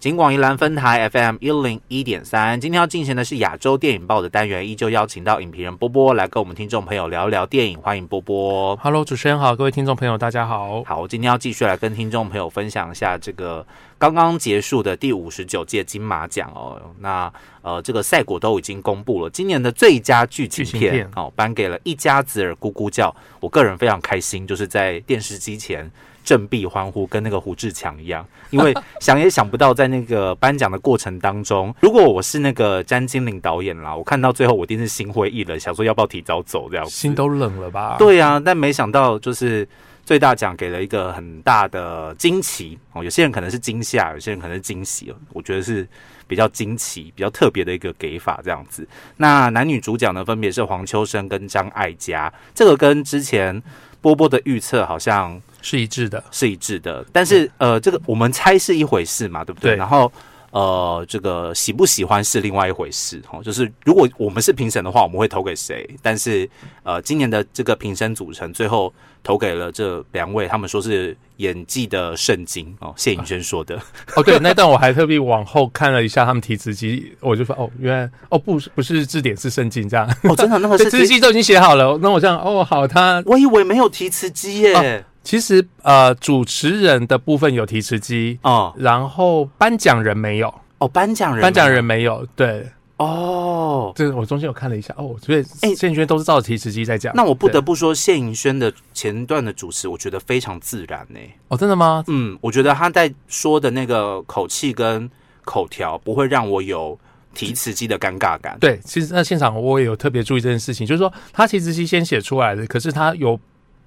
金广宜兰分台 FM 一零一点三，今天要进行的是亚洲电影报的单元，依旧邀请到影评人波波来跟我们听众朋友聊一聊电影，欢迎波波。Hello，主持人好，各位听众朋友，大家好。好，今天要继续来跟听众朋友分享一下这个刚刚结束的第五十九届金马奖哦。那呃，这个赛果都已经公布了，今年的最佳剧情片剧情片哦，颁给了一家子儿咕咕叫。我个人非常开心，就是在电视机前振臂欢呼，跟那个胡志强一样，因为 想也想不到，在那个颁奖的过程当中，如果我是那个詹金玲导演啦，我看到最后我一定是心灰意冷，想说要不要提早走这样子。心都冷了吧？，对呀、但没想到就是最大奖给了一个很大的惊奇哦，有些人可能是惊吓，有些人可能是惊喜哦，我觉得是比较惊奇、比较特别的一个给法这样子。那男女主角呢，分别是黄秋生跟张艾嘉，这个跟之前波波的预测好像是一致的。是一致的，但是呃，这个我们猜是一回事嘛，对不对？对然后呃，这个喜不喜欢是另外一回事哦。就是如果我们是评审的话，我们会投给谁？但是呃，今年的这个评审组成最后投给了这两位，他们说是演技的圣经哦。谢颖轩说的，哦，对，那段我还特别往后看了一下他们提词机，我就说哦，原来哦不是不是字典是圣经这样，哦，真的那个 字机都已经写好了。那我这样哦好，他我以为没有提词机耶。其实呃主持人的部分有提词机，哦然后颁奖人没有，哦，颁奖人，颁奖人没有。对，哦。这个我中间有看了一下哦，所以哎谢轩都是照着提词机在讲。那我不得不说，谢颖轩的前段的主持，我觉得非常自然呢。哦，真的吗？嗯，我觉得他在说的那个口气跟口条不会让我有提词机的尴尬感。对，其实在现场我也有特别注意这件事情，就是说他提词机先写出来的，可是他有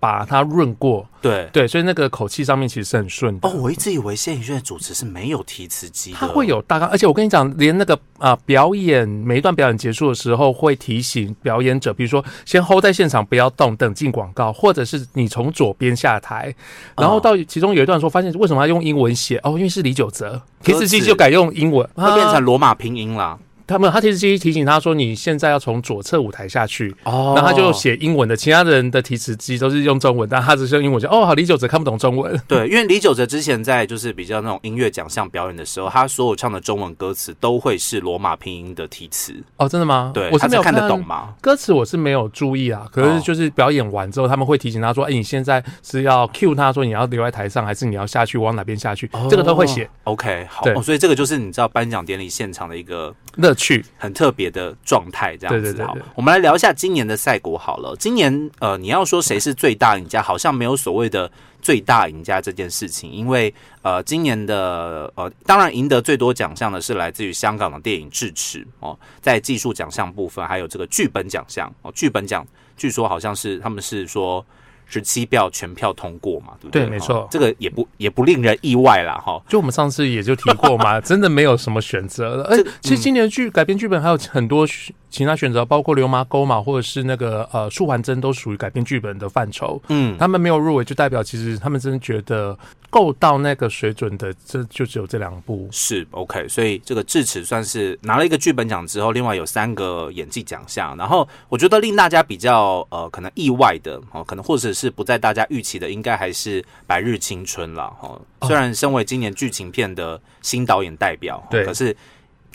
把它润过，对。对，所以那个口气上面其实是很顺的。哦，我一直以为谢颖轩的主持是没有提词机的，他会有大纲，而且我跟你讲，连那个啊、表演每一段表演结束的时候，会提醒表演者，比如说先 hold 在现场不要动，等进广告，或者是你从左边下台，然后到其中有一段说，发现为什么要用英文写？哦，因为是李玖哲，提词机就改用英文，会变啊。成罗马拼音啦。他们他提词机提醒他说，你现在要从左侧舞台下去，哦然后他就写英文的，其他人的提词机都是用中文，但他只是用英文讲。哦，好，李玖哲看不懂中文。对，因为李玖哲之前在就是比较那种音乐奖项表演的时候，他所有唱的中文歌词都会是罗马拼音的提词。哦，真的吗？对，我是没有看得懂吗？歌词，我是没有注意啊。可哦是就是表演完之后，他们会提醒他说：“哎、你现在是要 cue 他说你要留在台上，还是你要下去往哪边下去？”这个都会写 OK，好、哦，所以这个就是你知道颁奖典礼现场的一个乐趣。很特别的状态，这样子。好对对对对，我们来聊一下今年的赛果好了。今年呃，你要说谁是最大赢家，好像没有所谓的最大赢家这件事情，因为呃，今年的呃，当然赢得最多奖项的是来自于香港的电影《智齿》哦，在技术奖项部分，还有这个剧本奖项哦，剧本奖据说好像是他们是说。十七票全票通过嘛，对不对？对没错哦这个也不也不令人意外啦，哈。就我们上次也就提过嘛，真的没有什么选择了。而 这其实今年的剧改编剧本还有很多选其他选择，包括《流麻沟》嘛，或者是那个呃《树环真》都属于改编剧本的范畴。嗯，他们没有入围，就代表其实他们真的觉得够到那个水准的，这就只有这两部。是 OK，所以这个智齿算是拿了一个剧本奖之后，另外有三个演技奖项。然后我觉得令大家比较呃可能意外的哦，可能或者是不在大家预期的，应该还是《白日青春》了哈。虽然身为今年剧情片的新导演代表，哦对可是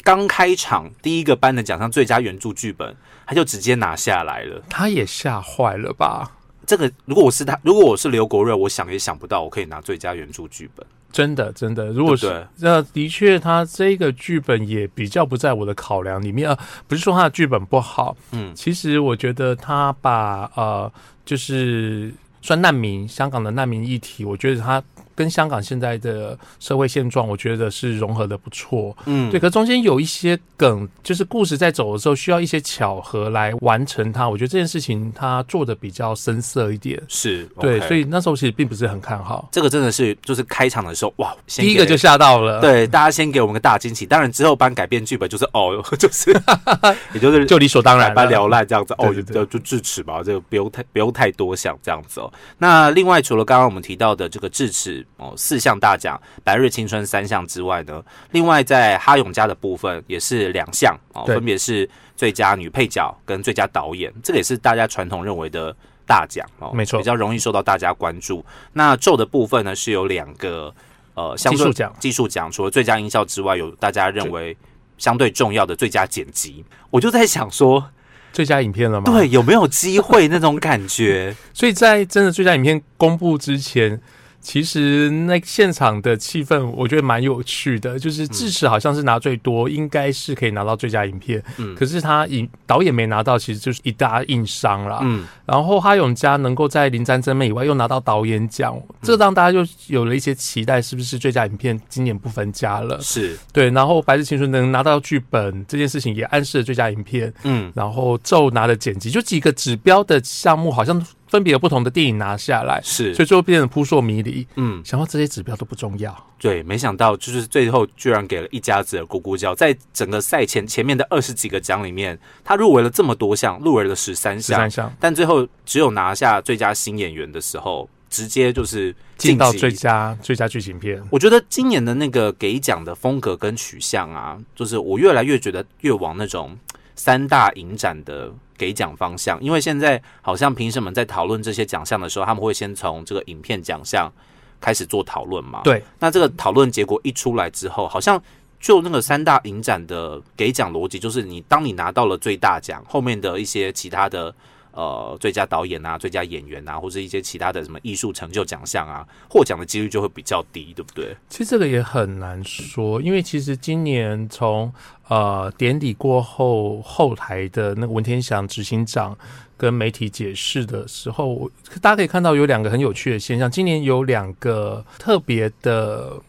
刚开场第一个颁的奖项最佳原著剧本，他就直接拿下来了。他也吓坏了吧？这个如果我是他，如果我是刘国瑞，我想也想不到我可以拿最佳原著剧本。真的，真的，如果是那的确，他这个剧本也比较不在我的考量里面。呃，不是说他的剧本不好，嗯其实我觉得他把呃，就是算难民，香港的难民议题，我觉得他跟香港现在的社会现状，我觉得是融合的不错。嗯，对，可中间有一些梗，就是故事在走的时候需要一些巧合来完成它。我觉得这件事情他做的比较深色一点。是对所以那时候其实并不是很看好。这个真的是就是开场的时候，哇，第一个就吓到了，，对大家先给我们个大惊喜。当然之后颁改编剧本就是哦，就是 也就是就理所当然了。百般聊烂这样子哦，就就智齿吧，这个不用太不用太多想这样子哦。那另外除了刚刚我们提到的这个智齿哦四项大奖，白日青春三项之外呢，另外在哈永家的部分也是两项哦，分别是最佳女配角跟最佳导演，这个也是大家传统认为的大奖哦，没错比较容易受到大家关注。那咒的部分呢是有两个呃相对技术奖技术奖，除了最佳音效之外，有大家认为相对重要的最佳剪辑。我就在想说，最佳影片了吗？对，有没有机会那种感觉？所以在真的最佳影片公布之前，其实那现场的气氛我觉得蛮有趣的，就是智齿好像是拿最多，应该是可以拿到最佳影片，嗯。可是他影导演没拿到，其实就是一大硬伤啦。嗯，然后哈永家能够在《林战真妹》以外又拿到导演奖，这让大家就有了一些期待，是不是最佳影片今年不分家了？是，对，然后《白日青春》能拿到剧本这件事情也暗示了最佳影片，嗯，然后咒拿了剪辑，就几个指标的项目，好像分别有不同的电影拿下来，是所，以最后变成扑朔迷离。嗯，想到这些指标都不重要，对，没想到就是最后居然给了一家子的咕咕叫，在整个赛前前面的二十几个奖里面，他入围了这么多项，入围了十三项十三，项但最后只有拿下最佳新演员的时候，直接就是进到最佳最佳剧情片。我觉得今年的那个给奖的风格跟取向啊，就是我越来越觉得越往那种三大影展的给奖方向，因为现在好像评审们在讨论这些奖项的时候，他们会先从这个影片奖项开始做讨论嘛。，对，那这个讨论结果一出来之后，好像就那个三大影展的给奖逻辑，就是你当你拿到了最大奖，后面的一些其他的。呃，最佳导演啊，最佳演员啊，或者一些其他的什么艺术成就奖项啊，获奖的几率就会比较低，对不对？其实这个也很难说，因为其实今年从呃典礼过后后台的那个文天祥执行长跟媒体解释的时候，大家可以看到有两个很有趣的现象。今年有两个特别的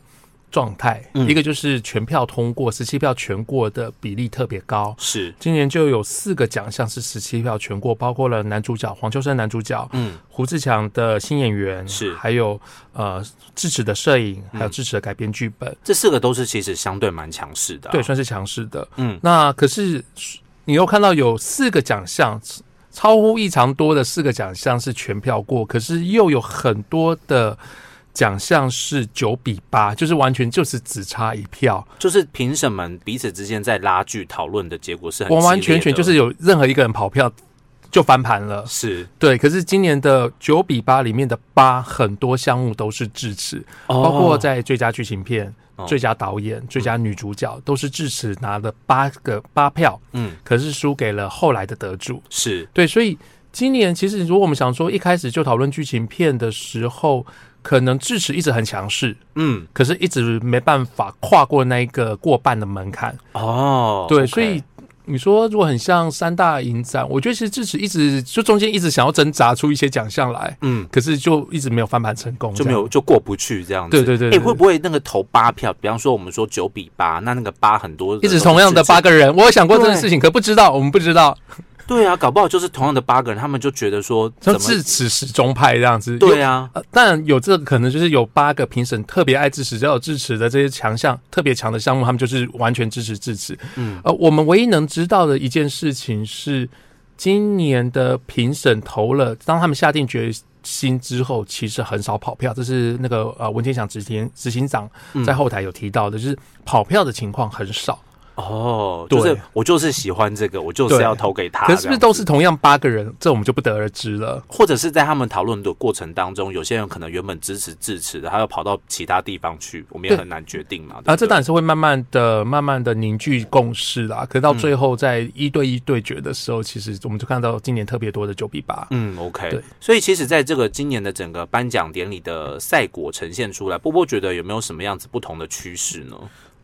状态，嗯。一个就是全票通过，十七票全过的比例特别高。是，今年就有四个奖项是十七票全过，包括了男主角黄秋生男主角，嗯，胡志强的新演员是。还有呃智齿的摄影，还有嗯智齿的改编剧本，这四个都是其实相对蛮强势的啊、对，算是强势的。嗯，那可是你又看到有四个奖项，超乎异常多的四个奖项是全票过，可是又有很多的奖项是九比八，就是完全就是只差一票，就是评审们彼此之间在拉锯讨论的结果是很完完全全就是有任何一个人跑票就翻盘了。是。对，可是今年的九比八里面的八，很多项目都是智齿，包括在最佳剧情片、哦。最佳导演、最佳女主角，都是智齿拿了八个八票，嗯。可是输给了后来的得主。是。对，所以今年其实如果我们想说一开始就讨论剧情片的时候，可能智齿一直很强势，嗯可是一直没办法跨过那一个过半的门槛。哦对所以你说如果很像三大影展，我觉得其实智齿一直就中间一直想要挣扎出一些奖项来，嗯可是就一直没有翻盘成功，就没有就过不去这样子。哎、对对对对会不会那个投八票？比方说我们说九比八，那那个八很多一直同样的八个，个人。我有想过这件事情，可不知道，我们不知道。对啊，搞不好就是同样的八个人，他们就觉得说怎么像智齿始终派这样子，对啊，呃，当然有这个可能，就是有八个评审特别爱支持，只要有支持的这些强项特别强的项目，他们就是完全支持支持。嗯呃，我们唯一能知道的一件事情是，今年的评审投了，当他们下定决心之后，其实很少跑票，这是那个呃文天祥执行执行长嗯在后台有提到的，就是跑票的情况很少。哦，就是我就是喜欢这个，我就是要投给他。可是是不是都是？同样八个人？这我们就不得而知了。或者是在他们讨论的过程当中，有些人可能原本支持智齿的，他要跑到其他地方去，我们也很难决定嘛。啊，这当然是会慢慢的、慢慢的凝聚共识啦。可到嗯最后在一对一对决的时候，其实我们就看到今年特别多的九比八。嗯，OK，对，所以其实在这个今年的整个颁奖典礼的赛果呈现出来，波波觉得有没有什么样子不同的趋势呢？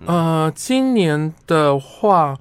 呃，今年的话，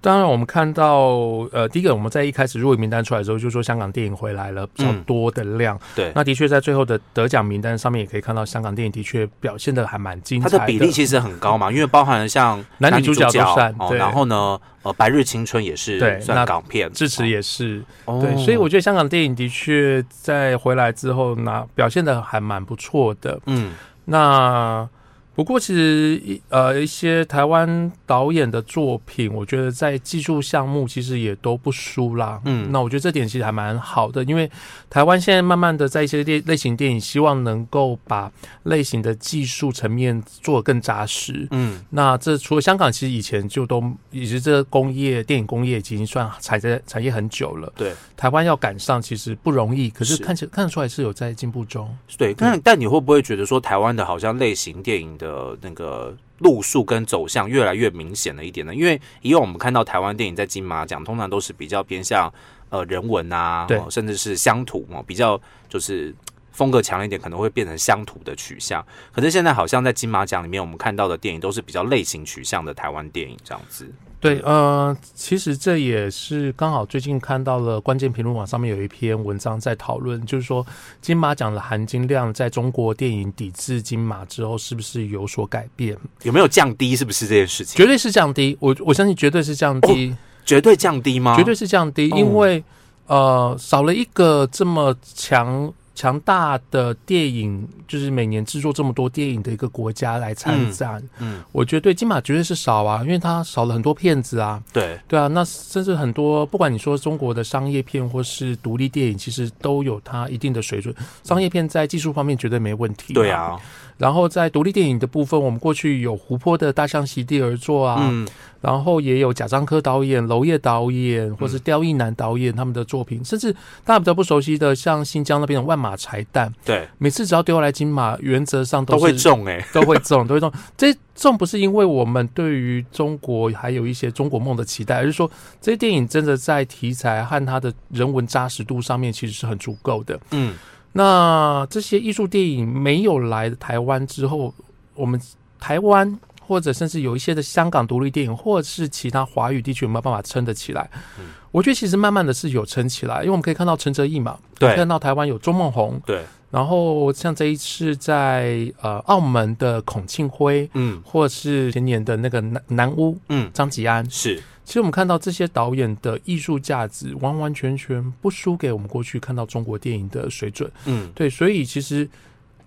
当然我们看到，呃，第一个我们在一开始入围名单出来的时候，就说香港电影回来了比较嗯。多的量。对，那的确在最后的得奖名单上面也可以看到，香港电影的确表现的还蛮精彩它的比例其实很高嘛，因为包含了像男女主角角都算哦，然后呢，呃，白日青春也是对算那港片，支持也是、哦。对，所以我觉得香港电影的确在回来之后，那表现的还蛮不错的。嗯。那不过，其实一呃一些台湾导演的作品，我觉得在技术项目其实也都不输啦。嗯那我觉得这点其实还蛮好的，因为台湾现在慢慢的在一些类类型电影，希望能够把类型的技术层面做得更扎实。嗯那这除了香港，其实以前就都以及这个工业电影工业已经算产在产业很久了。对台湾要赶上其实不容易，可是是看起看得出来是有在进步中。对，但但你会不会觉得说台湾的好像类型电影的那个路数跟走向越来越明显了一点呢？因为以往我们看到台湾电影在金马奖，通常都是比较偏向呃人文啊，对哦甚至是乡土哦，比较就是风格强一点，可能会变成乡土的取向。可是现在好像在金马奖里面，我们看到的电影都是比较类型取向的台湾电影这样子。对，呃，其实这也是刚好最近看到了关键评论网上面有一篇文章在讨论，就是说金马奖的含金量在中国电影抵制金马之后是不是有所改变？有没有降低？是不是这件事情？绝对是降低，我我相信绝对是降低，绝对降低吗？绝对是降低，哦因为、呃少了一个这么强。强大的电影就是每年制作这么多电影的一个国家来参战，嗯，我觉得对金马绝对是少啊，因为它少了很多片子啊，对，对啊，那甚至很多，不管你说中国的商业片或是独立电影，其实都有它一定的水准。商业片在技术方面绝对没问题。对。啊，然后在独立电影的部分，我们过去有湖泊的大象席地而坐啊，嗯，然后也有贾樟柯导演、娄烨导演或是刁亦男导演他们的作品，甚至大家比较不熟悉的，像新疆那边的万马柴蛋，对，每次只要丢来金马，原则上都是会中哎、都会中，都会中。这中不是因为我们对于中国还有一些中国梦的期待，而是说这些电影真的在题材和它的人文扎实度上面其实是很足够的。嗯，那这些艺术电影没有来台湾之后，我们台湾或者甚至有一些的香港独立电影，或者是其他华语地区有没有办法撑得起来？嗯。我觉得其实慢慢的是有撑起来，因为我们可以看到陈哲艺嘛，对。看到台湾有周梦红，对，然后像这一次在呃澳门的孔庆辉，嗯。或是前年的那个南南屋嗯，张吉安，是，其实我们看到这些导演的艺术价值完完全全不输给我们过去看到中国电影的水准。嗯。对，所以其实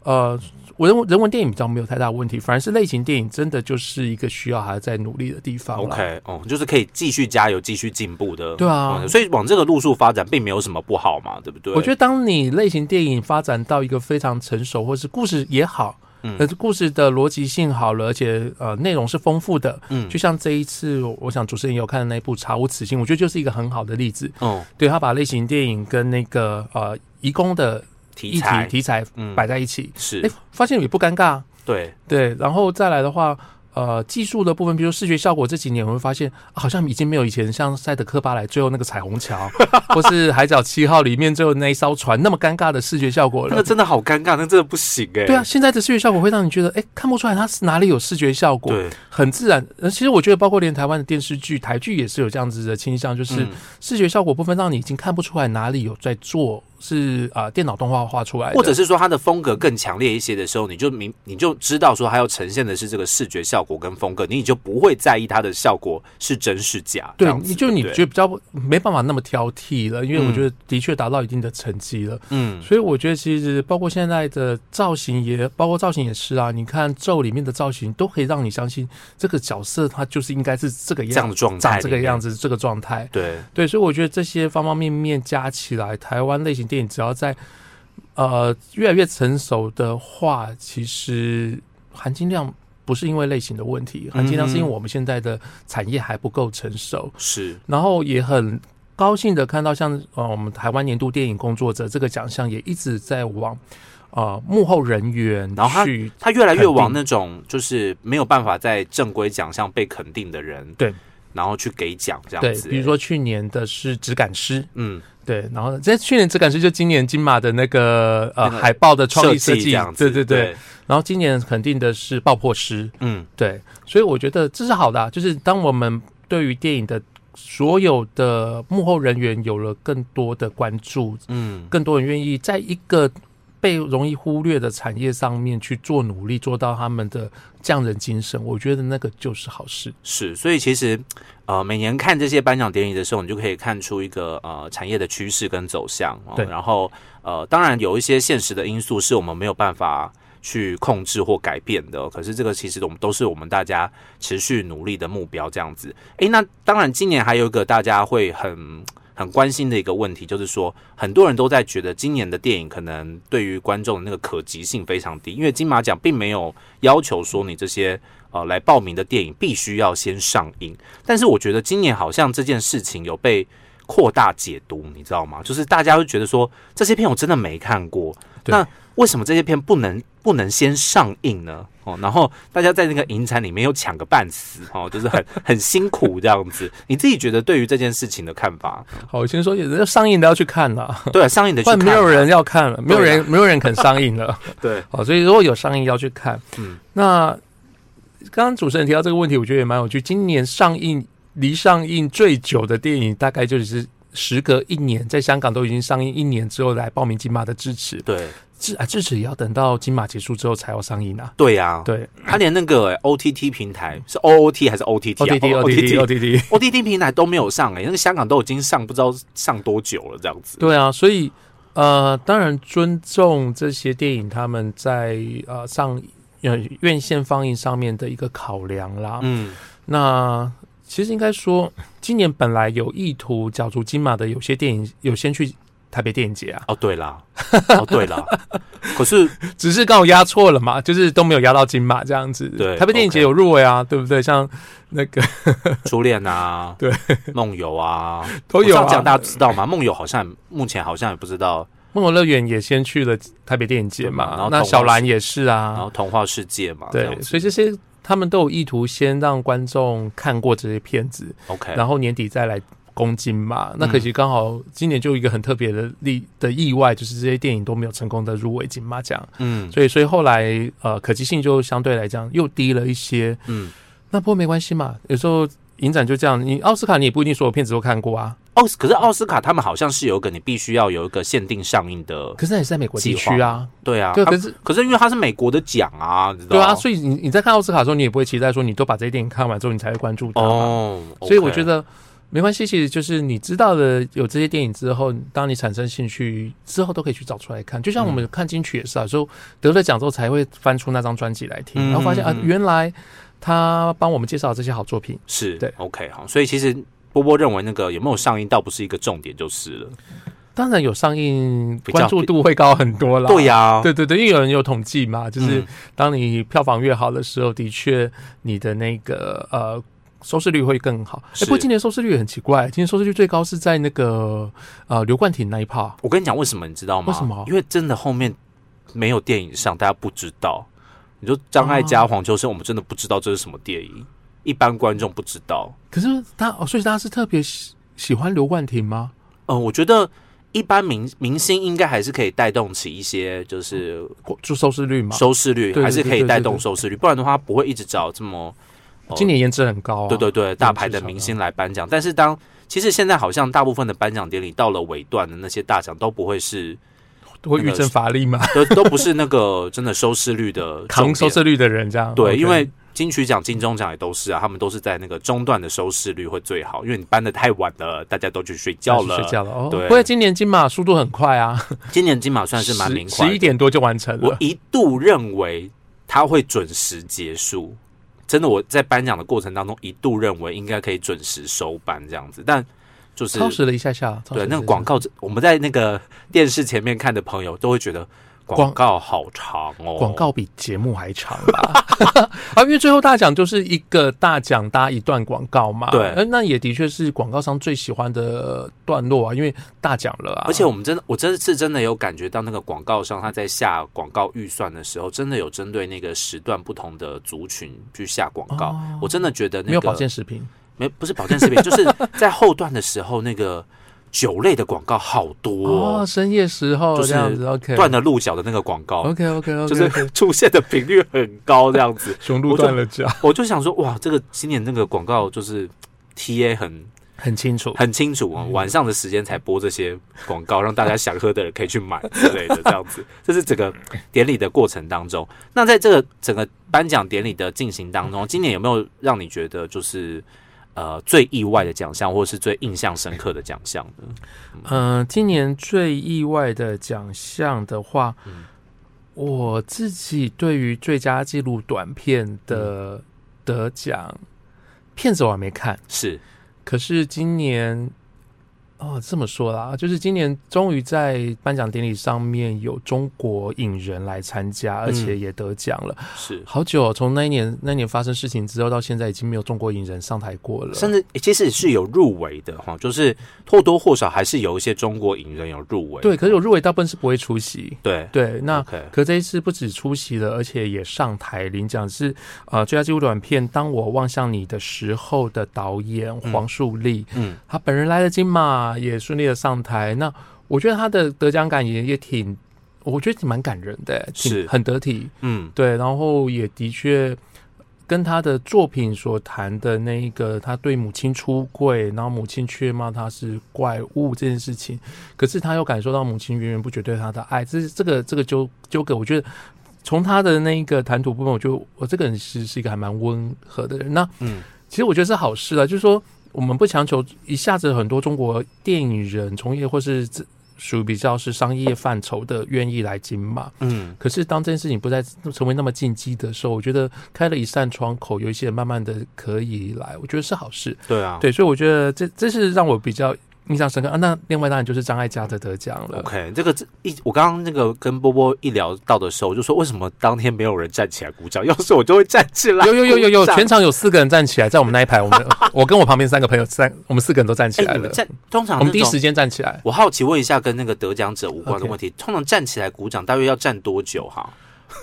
呃，我人文人文电影比较没有太大问题，反而是类型电影真的就是一个需要还在努力的地方 OK，哦，就是可以继续加油、继续进步的。对啊嗯所以往这个路数发展，并没有什么不好嘛，对不对？我觉得，当你类型电影发展到一个非常成熟，或是故事也好，嗯呃，故事的逻辑性好了，而且呃内容是丰富的，嗯就像这一次，我想主持人也有看的那一部《查无此心》，我觉得就是一个很好的例子。哦，对他把类型电影跟那个呃移工的议题题材题材嗯摆在一起，是哎、发现也不尴尬。对，对，然后再来的话，呃，技术的部分，比如视觉效果，这几年我会发现、啊好像已经没有以前像赛德克巴莱最后那个彩虹桥，或是海角七号里面最后那一艘船那么尴尬的视觉效果了。那个真的好尴尬，那真的不行哎。对啊，，现在的视觉效果会让你觉得，哎，看不出来它是哪里有视觉效果，对，很自然。呃，其实我觉得，包括连台湾的电视剧、台剧也是有这样子的倾向，就是嗯视觉效果部分让你已经看不出来哪里有在做是啊、电脑动画画出来的，或者是说它的风格更强烈一些的时候，你就明你就知道说它要呈现的是这个视觉效果跟风格，你就不会在意它的效果是真是假。对你就你觉得比较没办法那么挑剔了，因为我嗯觉得的确达到一定的成绩了。嗯所以我觉得其实包括现在的造型也，包括造型也是啊。你看咒里面的造型，都可以让你相信这个角色他就是应该是这个样这样的状态，长这个样。子，这个状态。对，对，所以我觉得这些方方面面加起来，台湾类型电影只要在呃越来越成熟的话，其实含金量不是因为类型的问题，含金量是因为我们现在的产业还不够成熟。是，然后也很高兴的看到像呃我们台湾年度电影工作者这个奖项也一直在往呃幕后人员然后他他越来越往那种就是没有办法在正规奖项被肯定的人，对，然后去给奖这样对，子。比如，说去年的是质感师，嗯，对，然后在去年只感师就今年金马的那个呃海报的创意设计对对。对，，然后今年肯定的是爆破师，嗯，对，所以我觉得这是好的、啊，就是当我们对于电影的所有的幕后人员有了更多的关注，嗯，更多人愿意在一个被容易忽略的产业上面去做努力，做到他们的匠人精神，我觉得那个就是好事。是，所以其实呃，每年看这些颁奖典礼的时候，你就可以看出一个呃产业的趋势跟走向。哦、对然后呃，当然有一些现实的因素是我们没有办法去控制或改变的，可是这个其实我们都是我们大家持续努力的目标。这样子，诶，那当然今年还有一个大家会很。很关心的一个问题，就是说，很多人都在觉得今年的电影可能对于观众的那个可及性非常低，因为金马奖并没有要求说你这些呃来报名的电影必须要先上映。但是我觉得今年好像这件事情有被扩大解读，你知道吗？就是大家会觉得说这些片我真的没看过，那为什么这些片不能不能先上映呢？哦，然后大家在那个影展里面又抢个半死，哦，就是很 很辛苦这样子。你自己觉得对于这件事情的看法？好，我先说，有的上映的要去看了，对啊，上映的去看不然没有人要看了，没有人没有人肯上映了。对，好，所以如果有上映要去看，嗯，那刚刚主持人提到这个问题，我觉得也蛮有趣。今年上映离上映最久的电影，大概就是时隔一年，在香港都已经上映一年之后来报名金马的支持，对。支啊支持也要等到金马结束之后才要上映啊。对呀、啊，对。他连那个、欸 OTT 平台是 OOT 还是 OTT 啊？OTT OTT OTT，OTT 平台都没有上哎、那个香港都已经上不知道上多久了这样子。对啊，所以呃，当然尊重这些电影他们在呃上呃院线放映上面的一个考量啦。嗯，那其实应该说，今年本来有意图角逐金马的有些电影有先去台北电影节啊，哦对啦，哦对啦，可是只是刚好压错了嘛，就是都没有压到金马这样子。对台北电影节有入围啊，对不对？像那个 初恋啊，对，梦游啊，都有啊。我这样讲，大家知道吗？梦游好像目前好像也不知道，梦游乐园也先去了台北电影节嘛，然后那小兰也是啊。然啊后，童话世界嘛，这对所以这些他们都有意图先让观众看过这些片子，OK，然后年底再来攻金嘛。那可惜刚好今年就有一个很特别的例的意外，就是这些电影都没有成功的入围金马奖，嗯。所以所以后来呃可及性就相对来讲又低了一些。嗯，那不过没关系嘛，有时候影展就这样，你奥斯卡你也不一定所有片子都看过啊，奥斯可是奥斯卡他们好像是有一个你必须要有一个限定上映的，可是那也是在美国地区啊，对啊，对，啊可是。可是因为它是美国的奖啊，你知道对啊，所以你你在看奥斯卡的时候，你也不会期待说你都把这些电影看完之后，你才会关注它嘛。哦，所以我觉得没关系，其实就是你知道的有这些电影之后，当你产生兴趣之后，都可以去找出来看。就像我们看金曲也是啊，有时候得了奖之后才会翻出那张专辑来听，嗯然后发现啊原来他帮我们介绍这些好作品。是对 OK 好，所以其实波波认为那个有没有上映倒不是一个重点就是了，当然有上映，关注度会高很多啦。对呀、对对对，因为有人有统计嘛，就是嗯当你票房越好的时候，的确你的那个呃收视率会更好。不过今年收视率也很奇怪，今年收视率最高是在那个呃刘冠廷那一趴。我跟你讲为什么你知道吗？为什么因为真的后面没有电影上，大家不知道。你说张艾嘉、哦黄秋生，我们真的不知道这是什么电影，一般观众不知道。可是他哦，所以大家是特别喜喜欢刘冠廷吗？嗯、我觉得一般明明星应该还是可以带动起一些，就是就收视率嘛。收视率，还是可以带动收视率，不然的话不会一直找这么。哦今年颜值很高啊。对对对，大牌的明星来颁奖，但是当其实现在好像大部分的颁奖典礼到了尾段的那些大奖都不会是，都会遇正乏力嘛，都都不是那个真的收视率的重扛收视率的人这样。对，因为金曲奖、金钟奖也都是啊，他们都是在那个中段的收视率会最好，因为你搬的太晚了，大家都去睡觉了。睡觉了哦。对不过今年金马速度很快啊，今年金马算是蛮明快的，十一点多就完成了。我一度认为它会准时结束，真的，我在颁奖的过程当中一度认为应该可以准时收班这样子，但就是超时了一下下，对那个广告，我们在那个电视前面看的朋友都会觉得广广告好长哦，广告比节目还长吧？啊，因为最后大奖就是一个大奖搭一段广告嘛。对呃那也的确是广告商最喜欢的段落啊，因为大奖了啊。而且我们真的，我真的是真的有感觉到那个广告商他在下广告预算的时候，真的有针对那个时段不同的族群去下广告。哦我真的觉得那个没有保健食品，没不是保健食品，就是在后段的时候，那个酒类的广告好多、哦，哦，深夜时候就是断了鹿角的那个广告。OK OK OK，就是出现的频率很高，这样子，雄鹿我就断了脚，我就想说，哇，这个今年那个广告就是 T A 很很清楚。很清楚啊，晚上的时间才播这些广告，让大家想喝的人可以去买之类的，这样子。这是整个典礼的过程当中。那在这个整个颁奖典礼的进行当中，今年有没有让你觉得就是呃最意外的奖项，或者是最印象深刻的奖项呢？嗯、今年最意外的奖项的话，嗯我自己对于最佳纪录短片的得奖，片子我还没看，是。可是今年哦，这么说啦，就是今年终于在颁奖典礼上面有中国影人来参加，而且也得奖了。是，好久哦，从那一年那一年发生事情之后到现在，已经没有中国影人上台过了。甚至其实是有入围的哈，就是或多或少还是有一些中国影人有入围。对，可是有入围大部分是不会出席。对对，那可这一次不止出席了，而且也上台领奖，是呃最佳纪录短片《当我望向你的时候》的导演黄树立，嗯他本人来了金马，也顺利的上台。那我觉得他的得奖感也也挺，我觉得挺蛮感人的，挺是很得体。嗯对，然后也的确跟他的作品所谈的那一个，他对母亲出柜，然后母亲却骂他是怪物这件事情，可是他又感受到母亲源源不绝对他的爱，这是这个这个纠纠葛，我觉得。从他的那一个谈吐部分，我就我这个人是是一个还蛮温和的人。那嗯其实我觉得是好事啊，就是说我们不强求一下子很多中国电影人从业或是这属于比较是商业范畴的愿意来金马，嗯。可是当这件事情不再成为那么禁忌的时候，我觉得开了一扇窗口，有一些人慢慢的可以来，我觉得是好事。对啊，对，所以我觉得这这是让我比较印象深刻啊。那另外当然就是张艾嘉的得奖了。OK，这个这一我刚刚那个跟波波一聊到的时候，我就说为什么当天没有人站起来鼓掌？要是我就会站起来。有有有有有，全场有四个人站起来，在我们那一排，我们我跟我旁边三个朋友三，我们四个人都站起哎，来了。站通常我们第一时间站起来。我好奇问一下，跟那个得奖者无关的问题通常站起来鼓掌大约要站多久哈？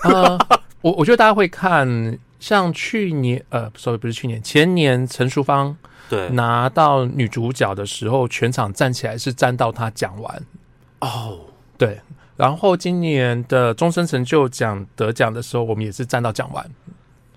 呃，我我觉得大家会看，像去年呃，sorry 不是去年，前年陈淑芳对，拿到女主角的时候，全场站起来是站到她讲完。哦，对，然后今年的终身成就奖得奖的时候，我们也是站到讲完。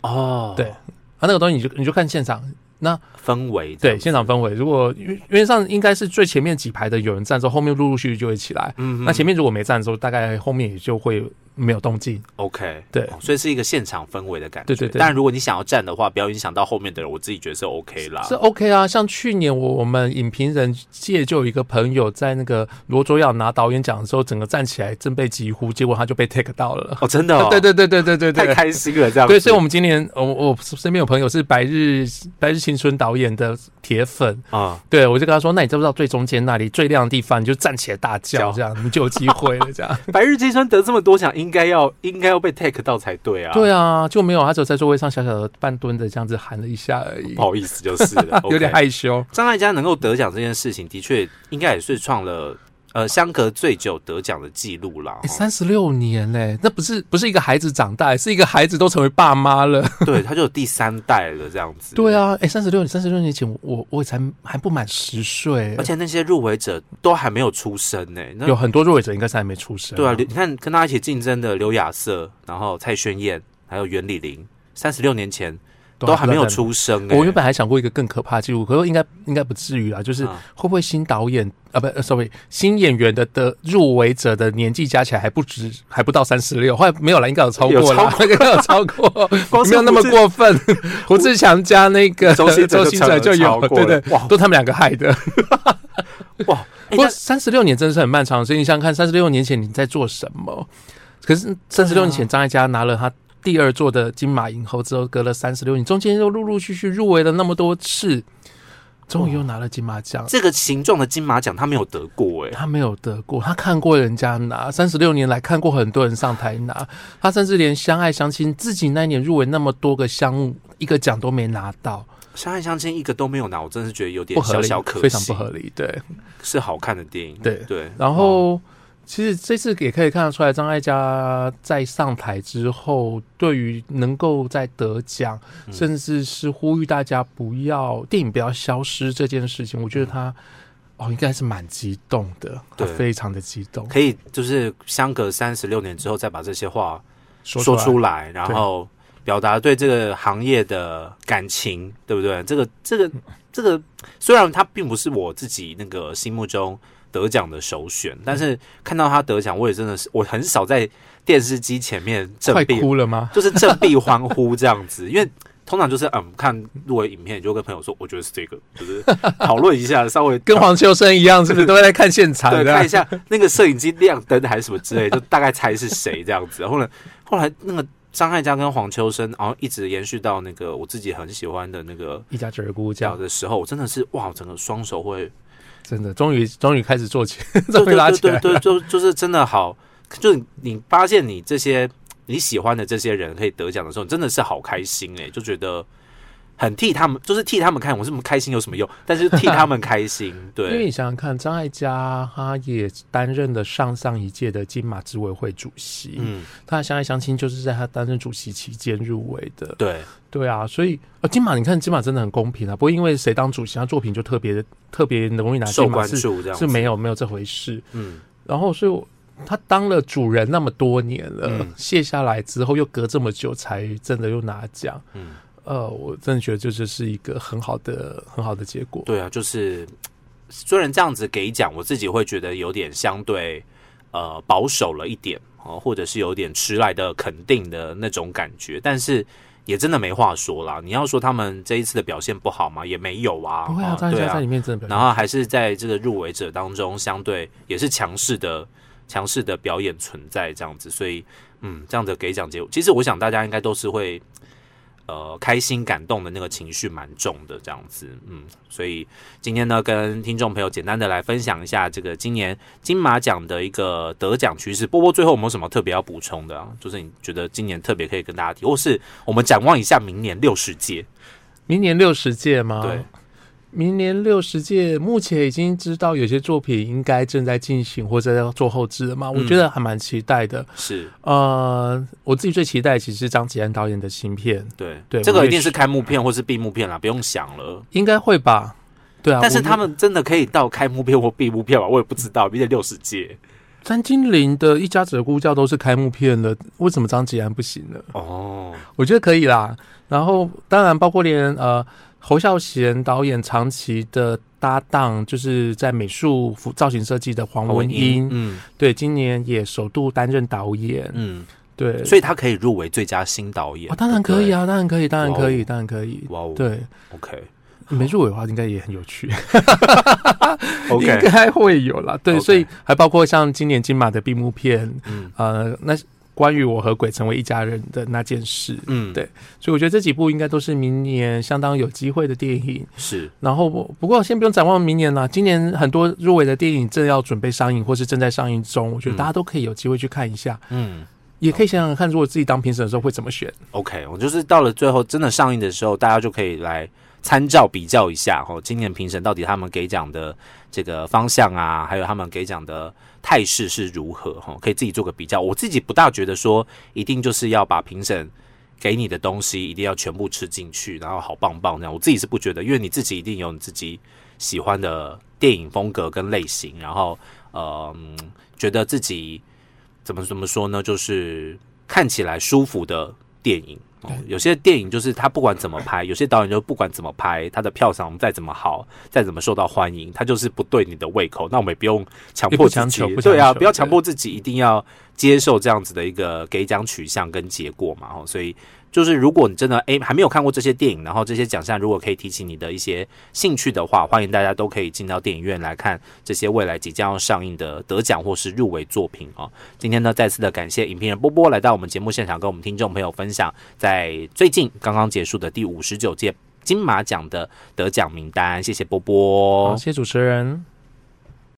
哦，对，啊，那个东西你就你就看现场，那氛围对现场氛围，如果因为上应该是最前面几排的有人站之后，后面陆陆续续就会起来。嗯哼那前面如果没站的时候，大概后面也就会没有动静。OK，对哦所以是一个现场氛围的感觉。对对对但如果你想要站的话，不要影响到后面的人，我自己觉得是 OK 啦。是 OK 啊，像去年我我们影评人界就有一个朋友在那个罗卓耀拿导演奖的时候，整个站起来正被疾呼，结果他就被 take 到了。哦，真的哦，对对对对对对对，太开心了，这样。对，所以我们今年我我身边有朋友是白日白日青春导演的铁粉，啊，对我就跟他说，那你知不知道最中间那里最亮的地方，你就站起来大叫，叫这样你就有机会了，这样。白日青春得这么多奖，应该要应该要被 take 到才对啊。对啊，就没有，他只有在座位上小小的半蹲着这样子喊了一下而已不，好意思，就是了 有点害羞。张艾嘉能够得奖这件事情，的确应该也是创了呃相隔最久得奖的记录啦。三十六年嘞，那不是不是一个孩子长大，是一个孩子都成为爸妈了。对，他就有第三代了这样子。对，啊，哎，三十六三十六年前我我才还不满十岁而，且那些入围者都还没有出生呢、那有很多入围者应该是还没出生。对啊，你看跟他一起竞争的刘亚瑟，然后蔡轩燕，还有袁李玲，三十六年前都还没有。出生、欸。我原本还想过一个更可怕的记录，可是应该应该不至于啦，就是啊会不会新导演啊不、呃 sorry 新演员的的入围者的年纪加起来还不止还不到三十六，后来没有了，应该有超过了，应该有超过，没有那么过分。胡志强加那个周星周星哲就有，了对对，哇都他们两个害的。哇，欸不过三十六年真的是很漫长，所以你想想看，三十六年前你在做什么？可是三十六年前张艾嘉拿了他第二座的金马影后之后，隔了三十六年，中间又陆陆续续入围了那么多次，终于又拿了金马奖。这个形状的金马奖他没有得过哎、他没有得过，他看过人家拿，三十六年来看过很多人上台拿，他甚至连相爱相亲自己那一年入围那么多个项目，一个奖都没拿到，相爱相亲一个都没有拿，我真的是觉得有点不合理，小小可惜，非常不合理。对，是好看的电影，对对。然后其实这次也可以看得出来，张艾嘉在上台之后，对于能够在得奖，嗯。甚至是呼吁大家不要电影不要消失这件事情，我觉得他。哦，应该是蛮激动的，他对非常的激动，可以就是相隔三十六年之后再把这些话说说出来。出来，然后表达对这个行业的感情，对不对？这个这个这个，虽然他并不是我自己那个心目中得奖的首选，但是看到他得奖，我也真的是我很少在电视机前面振快臂，哭了吗？就是振臂欢呼这样子，因为。通常就是嗯，看入围影片，就跟朋友说，我觉得是这个，就是讨论一下，稍微跟黄秋生一样，是不是都会在看现场对，看一下那个摄影机亮灯还是什么之类，就 大概猜是谁这样子。后来后来那个张艾嘉跟黄秋生，然后一直延续到那个我自己很喜欢的那个一家之姑脚叫的时候，我真的是哇，整个双手会真的终于终于开始做起，对终于对对拉起来对对，就就是真的好，就你发现你这些你喜欢的这些人可以得奖的时候，你真的是好开心哎、就觉得很替他们，就是替他们看，我这么开心有什么用？但是替他们开心，对。因为，你想想看，张艾嘉他也担任了上上一届的金马执委会主席，嗯，他的相爱相亲就是在他担任主席期间入围的。对，对啊，所以呃，金马你看金马真的很公平啊，不会因为谁当主席，他作品就特别特别容易拿金马是注这样是没，有没有这回事。嗯，然后所以我他当了主人那么多年了，嗯。卸下来之后又隔这么久才真的又拿奖，嗯，呃，我真的觉得这就是一个很好的很好的结果。对啊，就是虽然这样子给奖，我自己会觉得有点相对呃保守了一点哦，或者是有点迟来的肯定的那种感觉，但是。也真的没话说啦。你要说他们这一次的表现不好吗？也没有啊。不会啊，哦对啊张艾嘉在里面真的表现然后还是在这个入围者当中，相对也是强势的、强势的表演存在这样子，所以嗯，这样的给奖结果，其实我想大家应该都是会呃开心、感动的那个情绪蛮重的这样子，嗯，所以今天呢，跟听众朋友简单的来分享一下这个今年金马奖的一个得奖趋势。波波最后有没有什么特别要补充的啊？就是你觉得今年特别可以跟大家提，或是我们展望一下明年六十届？明年六十届吗？对，明年六十届，目前已经知道有些作品应该正在进行或者要做后置了嘛？我嗯觉得还蛮期待的。是呃，我自己最期待其实是张吉安导演的新片，对对这个一定是是开幕片或是闭幕片啦，不用想了。应该会吧？对啊，但是他们真的可以到开幕片或闭幕片吧？我也不知道，毕竟六十届詹金玲的一家子的呼叫都是开幕片的，为什么张吉安不行呢？哦，我觉得可以啦。然后当然包括连呃侯孝贤导演长期的搭档，就是在美术服造型设计的黄文英，嗯。对，今年也首度担任导演，嗯，对，所以他可以入围最佳新导演啊，当然可以啊。啊，当然可以，当然可以，当然可以。哇哦，对，，OK。没入围的话，应该也很有趣，应 OK，该会有啦。对所以还包括像今年金马的闭幕片，嗯。呃，那关于我和鬼成为一家人的那件事，嗯，对所以我觉得这几部应该都是明年相当有机会的电影。是然后不过先不用展望明年啦，今年很多入围的电影正要准备上映或是正在上映中，我觉得嗯大家都可以有机会去看一下，嗯。也可以想想看，如果自己当评审的时候会怎么选。OK，我就是到了最后真的上映的时候，大家就可以来参照比较一下哦，今年评审到底他们给奖的这个方向啊，还有他们给奖的态势是如何哈，可以自己做个比较。我自己不大觉得说一定就是要把评审给你的东西一定要全部吃进去，然后好棒棒这样。我自己是不觉得，因为你自己一定有你自己喜欢的电影风格跟类型，然后呃，嗯觉得自己怎么怎么说呢，就是看起来舒服的电影。哦、有些电影就是他不管怎么拍，有些导演就不管怎么拍，他的票房再怎么好，再怎么受到欢迎，他就是不对你的胃口。那我们也不用强迫自己对啊，不要强迫自己一定要接受这样子的一个给奖取向跟结果嘛。哦，所以就是如果你真的诶还没有看过这些电影，然后这些奖项如果可以提起你的一些兴趣的话，欢迎大家都可以进到电影院来看这些未来即将要上映的得奖或是入围作品哦。今天呢，再次的感谢影评人波波来到我们节目现场，跟我们听众朋友分享在最近刚刚结束的第五十九届金马奖的得奖名单。谢谢波波好，谢谢主持人。